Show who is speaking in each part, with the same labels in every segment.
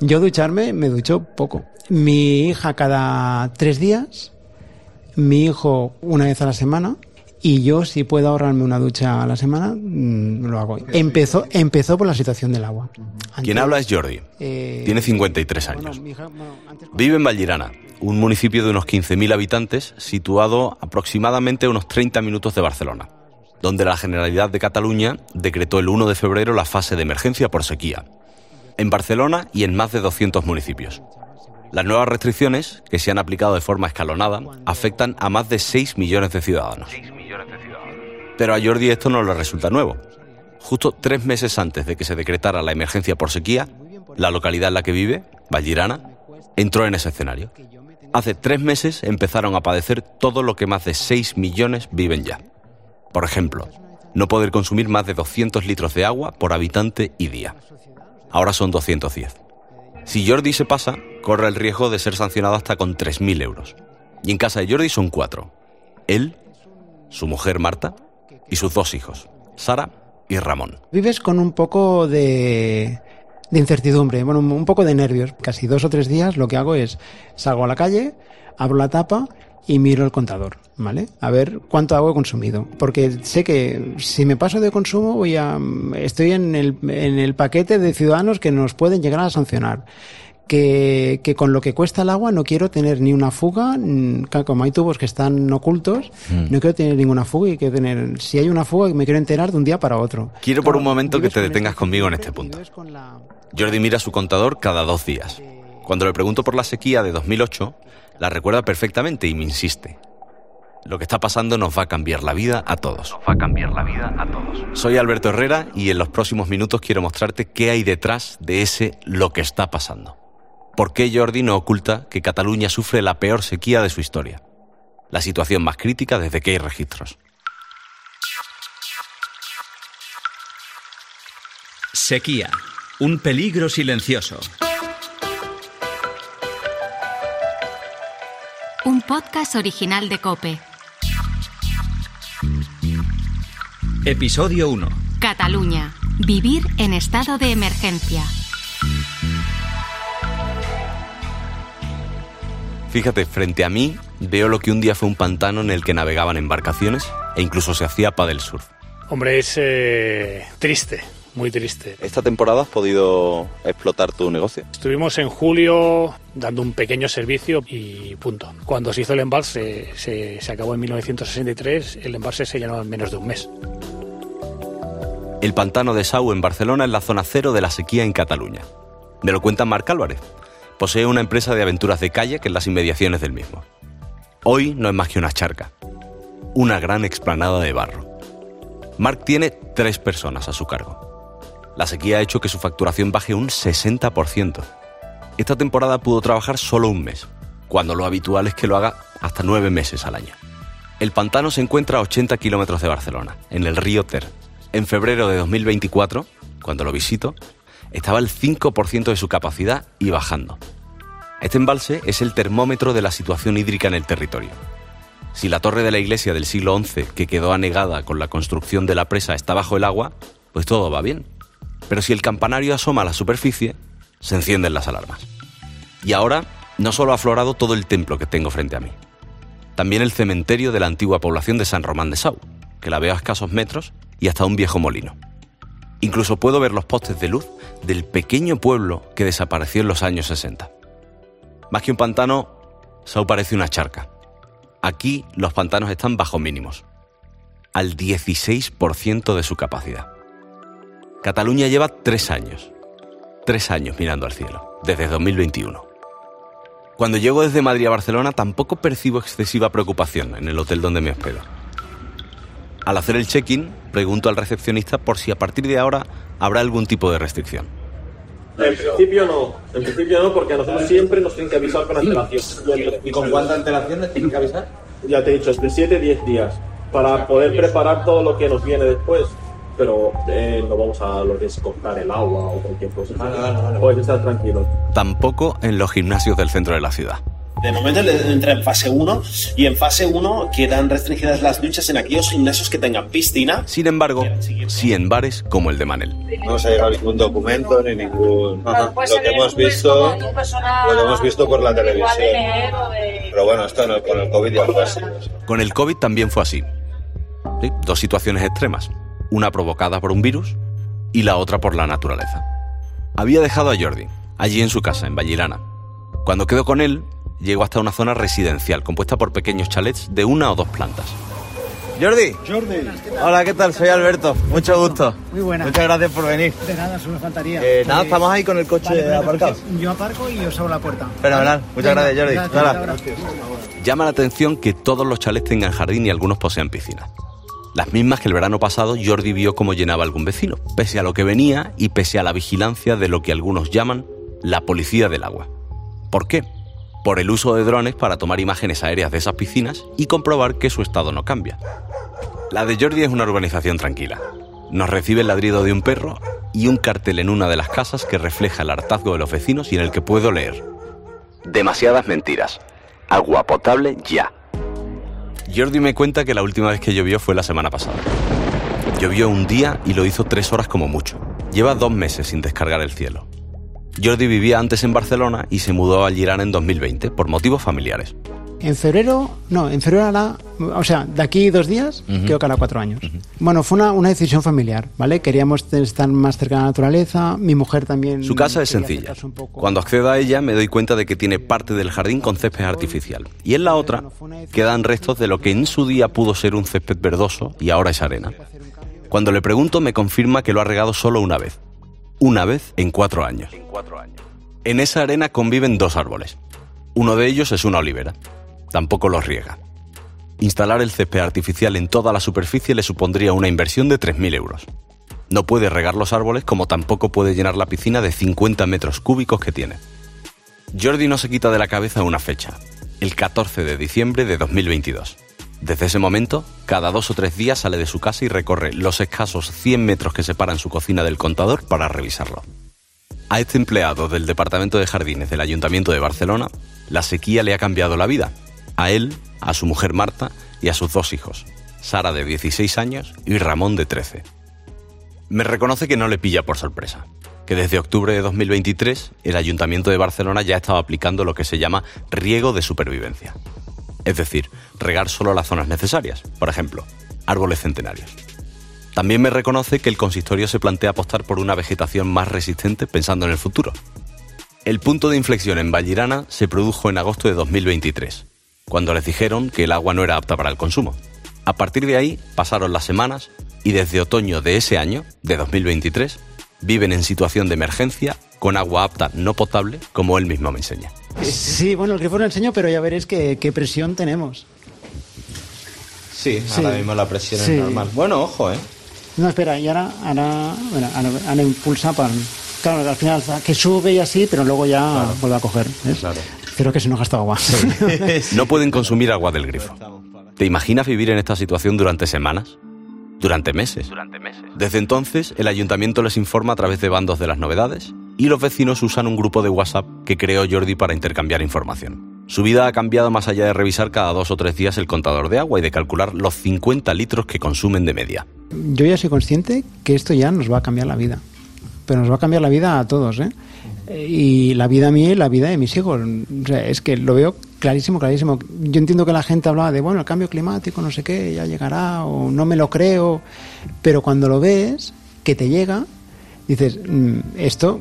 Speaker 1: Yo ducharme me ducho poco. Mi hija cada tres días, mi hijo una vez a la semana y yo, si puedo ahorrarme una ducha a la semana, mm, lo hago. Empezó, empezó por la situación del agua.
Speaker 2: Quien habla es Jordi.
Speaker 1: Eh,
Speaker 2: Tiene 53
Speaker 1: bueno,
Speaker 2: años.
Speaker 1: mi hija, bueno, antes-
Speaker 2: Vive en Vallirana, un municipio de unos 15.000 habitantes situado aproximadamente a unos 30 minutos de Barcelona, donde la Generalidad de Cataluña decretó el 1 de febrero la fase de emergencia por sequía. En Barcelona y en más de 200 municipios. Las nuevas restricciones, que se han aplicado de forma escalonada, afectan a más de 6 millones de ciudadanos. Pero a Jordi esto no le resulta nuevo. Justo tres meses antes de que se decretara la emergencia por sequía, la localidad en la que vive, Vallirana, entró en ese escenario. Hace tres meses empezaron a padecer todo lo que más de 6 millones viven ya. Por ejemplo, no poder consumir más de 200 litros de agua por habitante y día. Ahora son 210. Si Jordi se pasa, corre el riesgo de ser sancionado hasta con 3.000 euros. Y en casa de Jordi son cuatro. Él, su mujer Marta y sus dos hijos, Sara y Ramón.
Speaker 1: Vives con un poco de, de incertidumbre, bueno, un poco de nervios. Casi dos o tres días lo que hago es salgo a la calle, abro la tapa y miro el contador, ¿vale? A ver cuánto agua he consumido. Porque sé que si me paso de consumo voy a estoy en el, en el paquete de ciudadanos que nos pueden llegar a sancionar. Que, que con lo que cuesta el agua no quiero tener ni una fuga, mm, como hay tubos que están ocultos, no quiero tener ninguna fuga y quiero tener, si hay una fuga me quiero enterar de un día para otro.
Speaker 2: Quiero por un momento que te detengas conmigo en este punto. Jordi mira su contador cada dos días. Cuando le pregunto por la sequía de 2008, la recuerda perfectamente y me insiste. Lo que está pasando nos va a cambiar la vida a todos. Nos va a cambiar la vida a todos. Soy Alberto Herrera y en los próximos minutos quiero mostrarte qué hay detrás de ese lo que está pasando. ¿Por qué Jordi no oculta que Cataluña sufre la peor sequía de su historia? La situación más crítica desde que hay registros.
Speaker 3: Sequía. Un peligro silencioso.
Speaker 4: Un podcast original de Cope.
Speaker 3: Episodio 1.
Speaker 4: Cataluña. Vivir en estado de emergencia.
Speaker 2: Fíjate, frente a mí veo lo que un día fue un pantano en el que navegaban embarcaciones e incluso se hacía paddle surf.
Speaker 5: Hombre, es eh, triste, muy triste.
Speaker 2: ¿Esta temporada has podido explotar tu negocio?
Speaker 5: Estuvimos en julio dando un pequeño servicio y punto. Cuando se hizo el embalse, se, se acabó en 1963, el embalse se llenó en menos de un mes.
Speaker 2: El pantano de Sau en Barcelona es la zona cero de la sequía en Cataluña. Me lo cuenta Marc Álvarez. Posee una empresa de aventuras de kayak en las inmediaciones del mismo. Hoy no es más que una charca. Una gran explanada de barro. Marc tiene tres personas a su cargo. La sequía ha hecho que su facturación baje un 60%. Esta temporada pudo trabajar solo un mes, cuando lo habitual es que lo haga hasta nueve meses al año. El pantano se encuentra a 80 kilómetros de Barcelona, en el río Ter. En febrero de 2024, cuando lo visito, estaba al 5% de su capacidad y bajando. Este embalse es el termómetro de la situación hídrica en el territorio. Si la torre de la iglesia del siglo XI, que quedó anegada con la construcción de la presa, está bajo el agua, pues todo va bien. Pero si el campanario asoma a la superficie, se encienden las alarmas. Y ahora no solo ha aflorado todo el templo que tengo frente a mí, también el cementerio de la antigua población de San Román de Sau, que la veo a escasos metros, y hasta un viejo molino. Incluso puedo ver los postes de luz del pequeño pueblo que desapareció en los años 60. Más que un pantano, Sau parece una charca. Aquí los pantanos están bajo mínimos, al 16% de su capacidad. Cataluña lleva tres años, tres años mirando al cielo, desde 2021. Cuando llego desde Madrid a Barcelona tampoco percibo excesiva preocupación en el hotel donde me hospedo. Al hacer el check-in, pregunto al recepcionista por si a partir de ahora habrá algún tipo de restricción.
Speaker 6: En principio no, en principio no, porque a nosotros siempre nos tienen que avisar con antelación.
Speaker 7: ¿Y con cuánta antelación les tienen que avisar?
Speaker 6: Ya te he dicho, es de 7 a 10 días, para poder preparar todo lo que nos viene después. Pero eh, no vamos a lo que es cortar el agua o cualquier cosa.
Speaker 7: Vale, vale, vale.
Speaker 6: Puedes estar tranquilo.
Speaker 2: Tampoco en los gimnasios del centro de la ciudad.
Speaker 8: De momento entra en fase 1 y en fase 1 quedan restringidas las duchas en aquellos gimnasios que tengan piscina.
Speaker 2: Sin embargo, sí en bares como el de Manel.
Speaker 9: No se ha llegado ningún documento ni ningún... lo que hemos visto lo que hemos visto por la televisión. Pero bueno, esto no, con el COVID ya fue así.
Speaker 2: Con el COVID también fue así. Sí, Dos situaciones extremas. Una provocada por un virus y la otra por la naturaleza. Había dejado a Jordi, allí en su casa, en Vallirana. Cuando quedó con él, llegó hasta una zona residencial compuesta por pequeños chalets de una o dos plantas.
Speaker 10: Jordi.
Speaker 11: Jordi.
Speaker 10: Hola, ¿qué tal? Soy Alberto. Mucho gusto.
Speaker 11: Muy buena.
Speaker 10: Muchas gracias por venir.
Speaker 11: De nada, solo me faltaría.
Speaker 10: Eh, nada,
Speaker 11: Pues-
Speaker 10: estamos ahí con el coche
Speaker 11: Vale, vale,
Speaker 10: aparcado.
Speaker 11: pues Yo aparco y os abro la puerta.
Speaker 10: Fenomenal. Muchas
Speaker 11: Venga,
Speaker 10: gracias, Jordi.
Speaker 11: gracias, hasta ahora.
Speaker 2: Llama la atención que todos los chalets tengan jardín y algunos posean piscina. Las mismas que el verano pasado Jordi vio cómo llenaba algún vecino, pese a lo que venía y pese a la vigilancia de lo que algunos llaman la policía del agua. ¿Por qué? Por el uso de drones para tomar imágenes aéreas de esas piscinas y comprobar que su estado no cambia. La de Jordi es una urbanización tranquila. Nos recibe el ladrido de un perro y un cartel en una de las casas que refleja el hartazgo de los vecinos y en el que puedo leer. Demasiadas mentiras. Agua potable ya. Jordi me cuenta que la última vez que llovió fue la semana pasada. Llovió un día y lo hizo tres horas como mucho. Lleva dos meses sin descargar el cielo. Jordi vivía antes en Barcelona y se mudó a Girana en 2020 por motivos familiares.
Speaker 1: En febrero, no, en febrero hará, o sea, de aquí dos días, creo que hará cuatro años. Bueno, fue una, una decisión familiar, ¿vale? Queríamos estar más cerca de la naturaleza, mi mujer también.
Speaker 2: Su casa es sencilla. Cuando accedo a ella me doy cuenta de que tiene parte del jardín con césped artificial. Y en la otra quedan restos de lo que en su día pudo ser un césped verdoso y ahora es arena. Cuando le pregunto me confirma que lo ha regado solo una vez. Una vez en cuatro años. En esa arena conviven dos árboles. Uno de ellos es una olivera. Tampoco los riega. Instalar el césped artificial en toda la superficie le supondría una inversión de 3.000 euros. No puede regar los árboles como tampoco puede llenar la piscina de 50 metros cúbicos que tiene. Jordi no se quita de la cabeza una fecha, el 14 de diciembre de 2022. Desde ese momento, cada dos o tres días sale de su casa y recorre los escasos 100 metros que separan su cocina del contador para revisarlo. A este empleado del Departamento de Jardines del Ayuntamiento de Barcelona, la sequía le ha cambiado la vida. A él, a su mujer Marta y a sus dos hijos, Sara de 16 años y Ramón de 13. Me reconoce que no le pilla por sorpresa, que desde octubre de 2023 el Ayuntamiento de Barcelona ya estaba aplicando lo que se llama riego de supervivencia. Es decir, regar solo las zonas necesarias, por ejemplo, árboles centenarios. También me reconoce que el consistorio se plantea apostar por una vegetación más resistente pensando en el futuro. El punto de inflexión en Vallirana se produjo en agosto de 2023, cuando les dijeron que el agua no era apta para el consumo. A partir de ahí pasaron las semanas y desde otoño de ese año, de 2023, viven en situación de emergencia con agua apta no potable, como él mismo me enseña.
Speaker 1: Sí, bueno, el grifo lo enseño, pero ya veréis qué, qué presión tenemos.
Speaker 10: Sí,
Speaker 1: Sí.
Speaker 10: ahora mismo la presión
Speaker 1: Sí.
Speaker 10: es normal. Bueno, ojo, ¿eh?
Speaker 1: No, espera, y ahora, ahora, bueno, ahora, ahora impulsa para... Claro, al final que sube y así, pero luego ya vuelve a coger. ¿ves? Creo que se nos gasta agua.
Speaker 2: No pueden consumir agua del grifo. ¿Te imaginas vivir en esta situación durante semanas? Durante meses. Desde entonces, el ayuntamiento les informa a través de bandos de las novedades y los vecinos usan un grupo de WhatsApp que creó Jordi para intercambiar información. Su vida ha cambiado más allá de revisar cada dos o tres días el contador de agua y de calcular los 50 litros que consumen de media.
Speaker 1: Yo ya soy consciente que esto ya nos va a cambiar la vida. Pero nos va a cambiar la vida a todos, ¿eh? Eh, Y la vida mía y la vida de mis hijos. O sea, es que lo veo clarísimo, clarísimo. Yo entiendo que la gente hablaba de, bueno, el cambio climático, no sé qué, ya llegará, o no me lo creo. Pero cuando lo ves, que te llega, dices, "Mm, esto,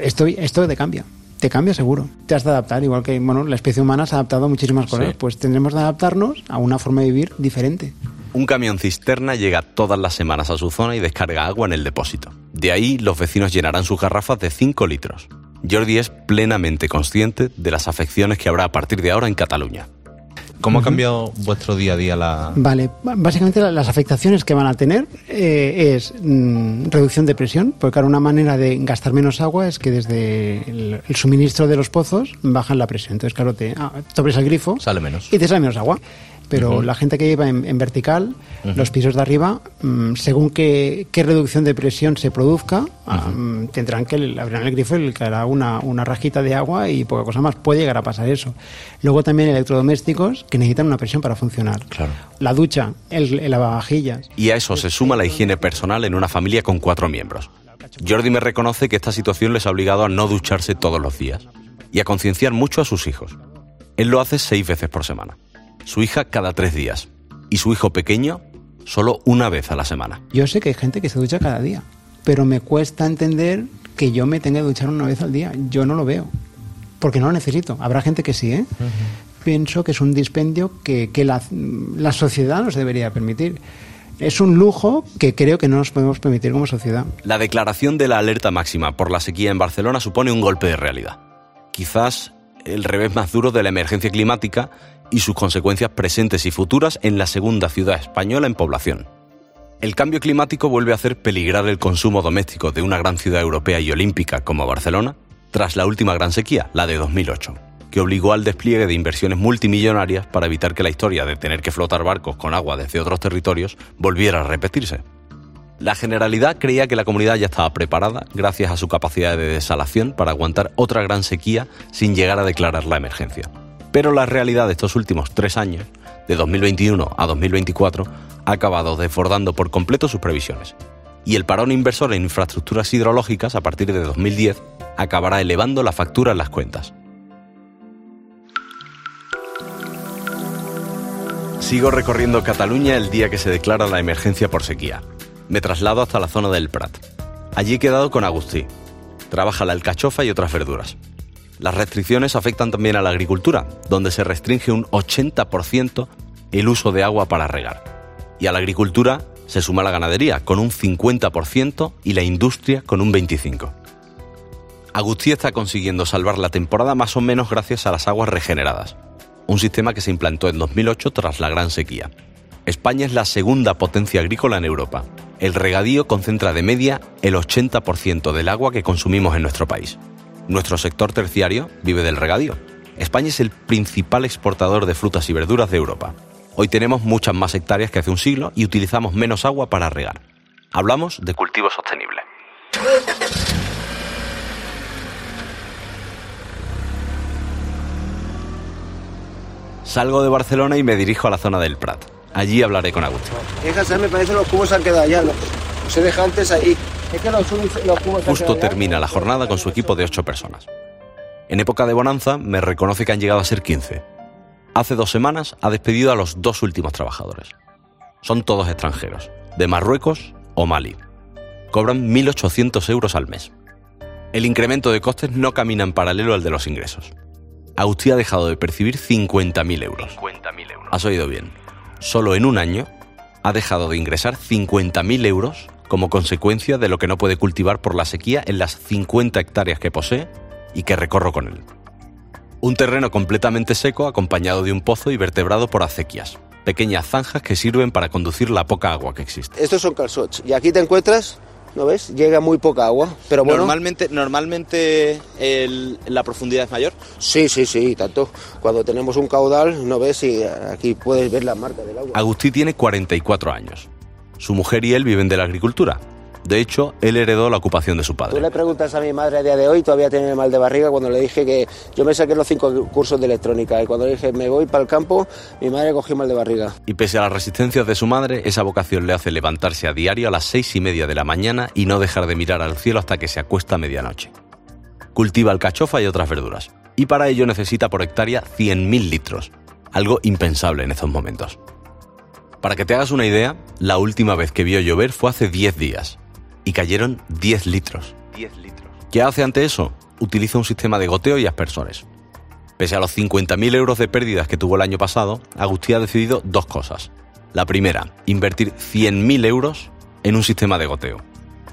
Speaker 1: esto, esto te cambia. Te cambia seguro. Te has de adaptar, igual que bueno, la especie humana se ha adaptado a muchísimas cosas.
Speaker 2: Sí.
Speaker 1: Pues tendremos de adaptarnos a una forma de vivir diferente.
Speaker 2: Un camión cisterna llega todas las semanas a su zona y descarga agua en el depósito. De ahí los vecinos llenarán sus garrafas de 5 litros. Jordi es plenamente consciente de las afecciones que habrá a partir de ahora en Cataluña.
Speaker 10: ¿Cómo ha cambiado vuestro día a día la...?
Speaker 1: Vale, básicamente la- las afectaciones que van a tener eh, es mm, reducción de presión, porque claro, una manera de gastar menos agua es que desde el, el suministro de los pozos bajan la presión. Entonces, claro, te, ah, te abres el grifo
Speaker 10: Sale menos.
Speaker 1: y te sale menos agua. Pero la gente que lleva en, en vertical, los pisos de arriba, mm, según qué, qué reducción de presión se produzca, mm, tendrán que abrirán el grifo y le caerá una, una rajita de agua y poca cosa más. Puede llegar a pasar eso. Luego también electrodomésticos que necesitan una presión para funcionar.
Speaker 2: Claro.
Speaker 1: La ducha, el, el lavavajillas.
Speaker 2: Y a eso se suma la higiene personal en una familia con cuatro miembros. Jordi me reconoce que esta situación les ha obligado a no ducharse todos los días y a concienciar mucho a sus hijos. Él lo hace seis veces por semana. Su hija cada tres días. Y su hijo pequeño solo una vez a la semana.
Speaker 1: Yo sé que hay gente que se ducha cada día, pero me cuesta entender que yo me tenga que duchar una vez al día. Yo no lo veo, porque no lo necesito. Habrá gente que sí, ¿eh? Pienso que es un dispendio que, que la, la sociedad nos debería permitir. Es un lujo que creo que no nos podemos permitir como sociedad.
Speaker 2: La declaración de la alerta máxima por la sequía en Barcelona supone un golpe de realidad. Quizás el revés más duro de la emergencia climática y sus consecuencias presentes y futuras en la segunda ciudad española en población. El cambio climático vuelve a hacer peligrar el consumo doméstico de una gran ciudad europea y olímpica como Barcelona tras la última gran sequía, la de 2008, que obligó al despliegue de inversiones multimillonarias para evitar que la historia de tener que flotar barcos con agua desde otros territorios volviera a repetirse. La Generalidad creía que la comunidad ya estaba preparada gracias a su capacidad de desalación para aguantar otra gran sequía sin llegar a declarar la emergencia. Pero la realidad de estos últimos tres años, de 2021 a 2024, ha acabado desbordando por completo sus previsiones. Y el parón inversor en infraestructuras hidrológicas a partir de 2010 acabará elevando la factura en las cuentas. Sigo recorriendo Cataluña el día que se declara la emergencia por sequía. Me traslado hasta la zona del Prat. Allí he quedado con Agustí. Trabaja la alcachofa y otras verduras. Las restricciones afectan también a la agricultura, donde se restringe un 80% el uso de agua para regar. Y a la agricultura se suma la ganadería, con un 50% y la industria con un 25%. Agustí está consiguiendo salvar la temporada más o menos gracias a las aguas regeneradas, un sistema que se implantó en 2008 tras la gran sequía. España es la segunda potencia agrícola en Europa. El regadío concentra de media el 80% del agua que consumimos en nuestro país. Nuestro sector terciario vive del regadío. España es el principal exportador de frutas y verduras de Europa. Hoy tenemos muchas más hectáreas que hace un siglo y utilizamos menos agua para regar. Hablamos de cultivo sostenible. Salgo de Barcelona y me dirijo a la zona del Prat. Allí hablaré con Agustín.
Speaker 12: Fíjate, me parece los cubos han quedado ya. Los, los he dejado antes ahí.
Speaker 2: Justo termina la jornada con su equipo de 8 personas. En época de bonanza me reconoce que han llegado a ser 15. Hace dos semanas ha despedido a los dos últimos trabajadores. Son todos extranjeros, de Marruecos o Mali. Cobran 1.800 euros al mes. El incremento de costes no camina en paralelo al de los ingresos. Agustí ha dejado de percibir 50.000 euros. Has oído bien. Solo en un año ha dejado de ingresar 50.000 euros como consecuencia de lo que no puede cultivar por la sequía en las 50 hectáreas que posee y que recorro con él. Un terreno completamente seco acompañado de un pozo y vertebrado por acequias, pequeñas zanjas que sirven para conducir la poca agua que existe.
Speaker 12: Estos son calzots. Y aquí te encuentras, ¿no ves? Llega muy poca agua. Pero bueno.
Speaker 7: Normalmente, normalmente el- la profundidad es mayor.
Speaker 12: Sí, sí, sí, tanto. Cuando tenemos un caudal, ¿no ves? Y aquí puedes ver la marca del agua.
Speaker 2: Agustí tiene 44 años. Su mujer y él viven de la agricultura. De hecho, él heredó la ocupación de su
Speaker 12: Tú
Speaker 2: padre.
Speaker 12: le preguntas a mi madre a día de hoy, todavía tiene mal de barriga cuando le dije que yo me saqué los cinco cursos de electrónica y cuando le dije me voy para el campo, mi madre cogió mal de barriga.
Speaker 2: Y pese a las resistencias de su madre, esa vocación le hace levantarse a diario a las seis y media de la mañana y no dejar de mirar al cielo hasta que se acuesta a medianoche. Cultiva alcachofa y otras verduras. Y para ello necesita por hectárea 100.000 litros, algo impensable en estos momentos. Para que te hagas una idea, la última vez que vio llover fue hace 10 días y cayeron 10 litros. 10 litros. ¿Qué hace ante eso? Utiliza un sistema de goteo y aspersores. Pese a los 50.000 euros de pérdidas que tuvo el año pasado, Agustí ha decidido dos cosas. La primera, invertir 100.000 euros en un sistema de goteo.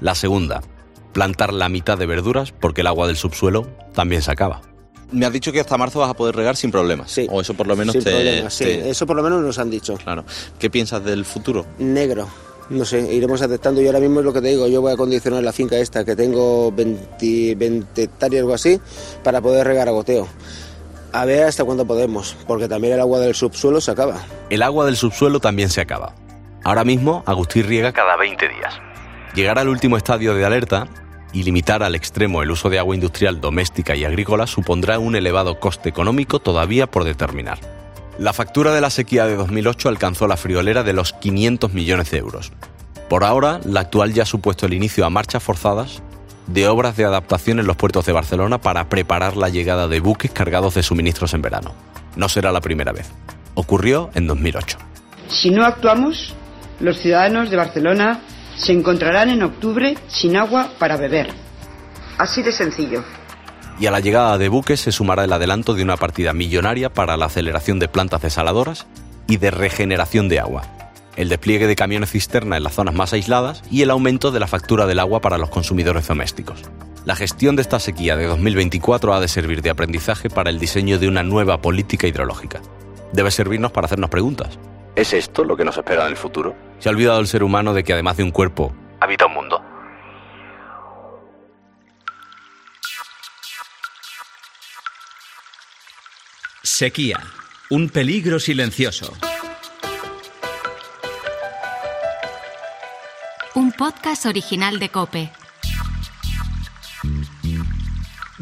Speaker 2: La segunda, plantar la mitad de verduras porque el agua del subsuelo también se acaba.
Speaker 7: Me has dicho que hasta marzo vas a poder regar sin problemas.
Speaker 12: Sí.
Speaker 7: O eso por lo menos
Speaker 12: Sin
Speaker 7: te,
Speaker 12: problema, sí. Eso por lo menos nos han dicho.
Speaker 7: Claro. ¿Qué piensas del futuro?
Speaker 12: Negro. No sé, iremos aceptando. Yo ahora mismo es lo que te digo, yo voy a condicionar la finca esta, que tengo 20, 20 hectáreas o algo así, para poder regar a goteo. A ver hasta cuándo podemos, porque también el agua del subsuelo se acaba.
Speaker 2: El agua del subsuelo también se acaba. Ahora mismo, Agustín riega cada 20 días. Llegar al último estadio de alerta y limitar al extremo el uso de agua industrial doméstica y agrícola supondrá un elevado coste económico todavía por determinar. La factura de la sequía de 2008 alcanzó la friolera de los 500 millones de euros. Por ahora, la actual ya ha supuesto el inicio a marchas forzadas de obras de adaptación en los puertos de Barcelona para preparar la llegada de buques cargados de suministros en verano. No será la primera vez. Ocurrió en 2008.
Speaker 13: Si no actuamos, los ciudadanos de Barcelona se encontrarán en octubre sin agua para beber. Así de sencillo.
Speaker 2: Y a la llegada de buques se sumará el adelanto de una partida millonaria para la aceleración de plantas desaladoras y de regeneración de agua, el despliegue de camiones cisterna en las zonas más aisladas y el aumento de la factura del agua para los consumidores domésticos. La gestión de esta sequía de 2024 ha de servir de aprendizaje para el diseño de una nueva política hidrológica. Debe servirnos para hacernos preguntas. ¿Es esto lo que nos espera en el futuro? Se ha olvidado el ser humano de que además de un cuerpo, habita un mundo.
Speaker 3: Sequía. Un peligro silencioso.
Speaker 4: Un podcast original de Cope.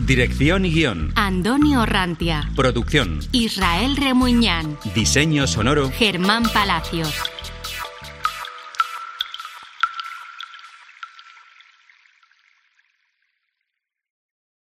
Speaker 3: Dirección y guion.
Speaker 4: Antonio Rantia.
Speaker 3: Producción.
Speaker 4: Israel Remuñán.
Speaker 3: Diseño sonoro.
Speaker 4: Germán Palacios.